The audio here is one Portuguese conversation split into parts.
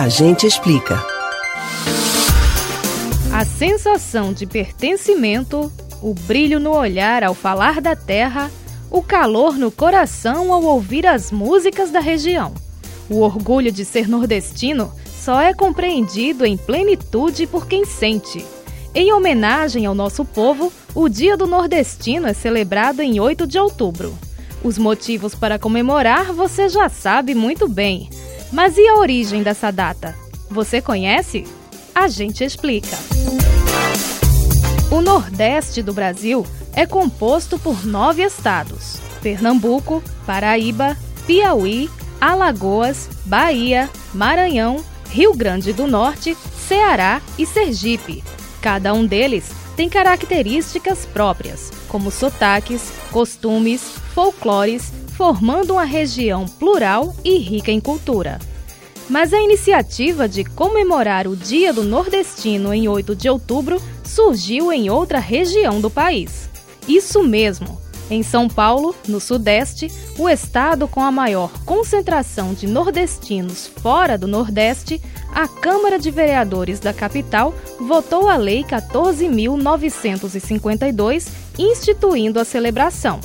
A gente explica. A sensação de pertencimento, o brilho no olhar ao falar da terra, o calor no coração ao ouvir as músicas da região. O orgulho de ser nordestino só é compreendido em plenitude por quem sente. Em homenagem ao nosso povo, o Dia do Nordestino é celebrado em 8 de outubro. Os motivos para comemorar você já sabe muito bem. Mas e a origem dessa data? Você conhece? A gente explica. O Nordeste do Brasil é composto por nove estados: Pernambuco, Paraíba, Piauí, Alagoas, Bahia, Maranhão, Rio Grande do Norte, Ceará e Sergipe. Cada um deles tem características próprias, como sotaques, costumes, folclores, formando uma região plural e rica em cultura. Mas a iniciativa de comemorar o Dia do Nordestino em 8 de outubro surgiu em outra região do país. Isso mesmo, em São Paulo, no Sudeste, o estado com a maior concentração de nordestinos fora do Nordeste, a Câmara de Vereadores da capital votou a Lei 14.952, instituindo a celebração.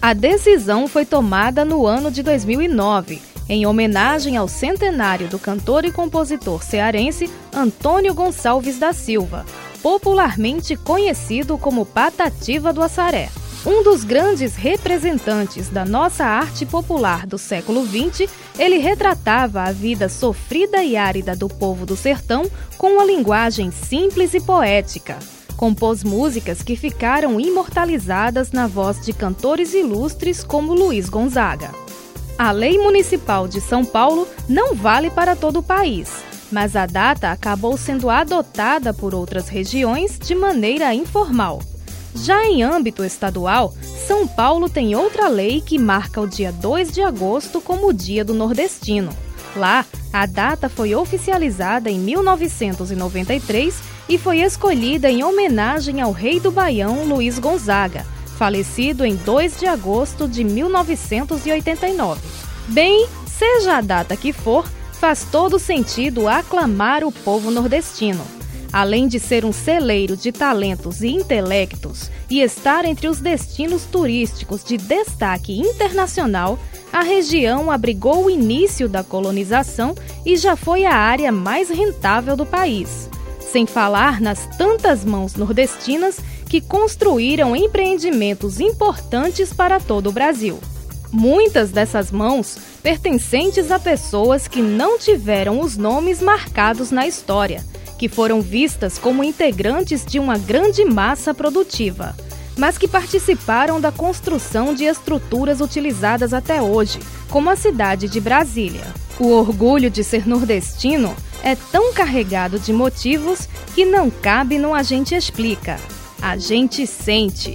A decisão foi tomada no ano de 2009 em homenagem ao centenário do cantor e compositor cearense Antônio Gonçalves da Silva, popularmente conhecido como Patativa do Assaré. Um dos grandes representantes da nossa arte popular do século XX, ele retratava a vida sofrida e árida do povo do sertão com uma linguagem simples e poética. Compôs músicas que ficaram imortalizadas na voz de cantores ilustres como Luiz Gonzaga. A Lei Municipal de São Paulo não vale para todo o país, mas a data acabou sendo adotada por outras regiões de maneira informal. Já em âmbito estadual, São Paulo tem outra lei que marca o dia 2 de agosto como o Dia do Nordestino. Lá, a data foi oficializada em 1993 e foi escolhida em homenagem ao rei do Baião Luiz Gonzaga falecido em 2 de agosto de 1989. Bem, seja a data que for, faz todo sentido aclamar o povo nordestino. Além de ser um celeiro de talentos e intelectos e estar entre os destinos turísticos de destaque internacional, a região abrigou o início da colonização e já foi a área mais rentável do país. Sem falar nas tantas mãos nordestinas que construíram empreendimentos importantes para todo o Brasil. Muitas dessas mãos pertencentes a pessoas que não tiveram os nomes marcados na história, que foram vistas como integrantes de uma grande massa produtiva, mas que participaram da construção de estruturas utilizadas até hoje, como a cidade de Brasília. O orgulho de ser nordestino é tão carregado de motivos que não cabe no A Gente Explica a gente sente.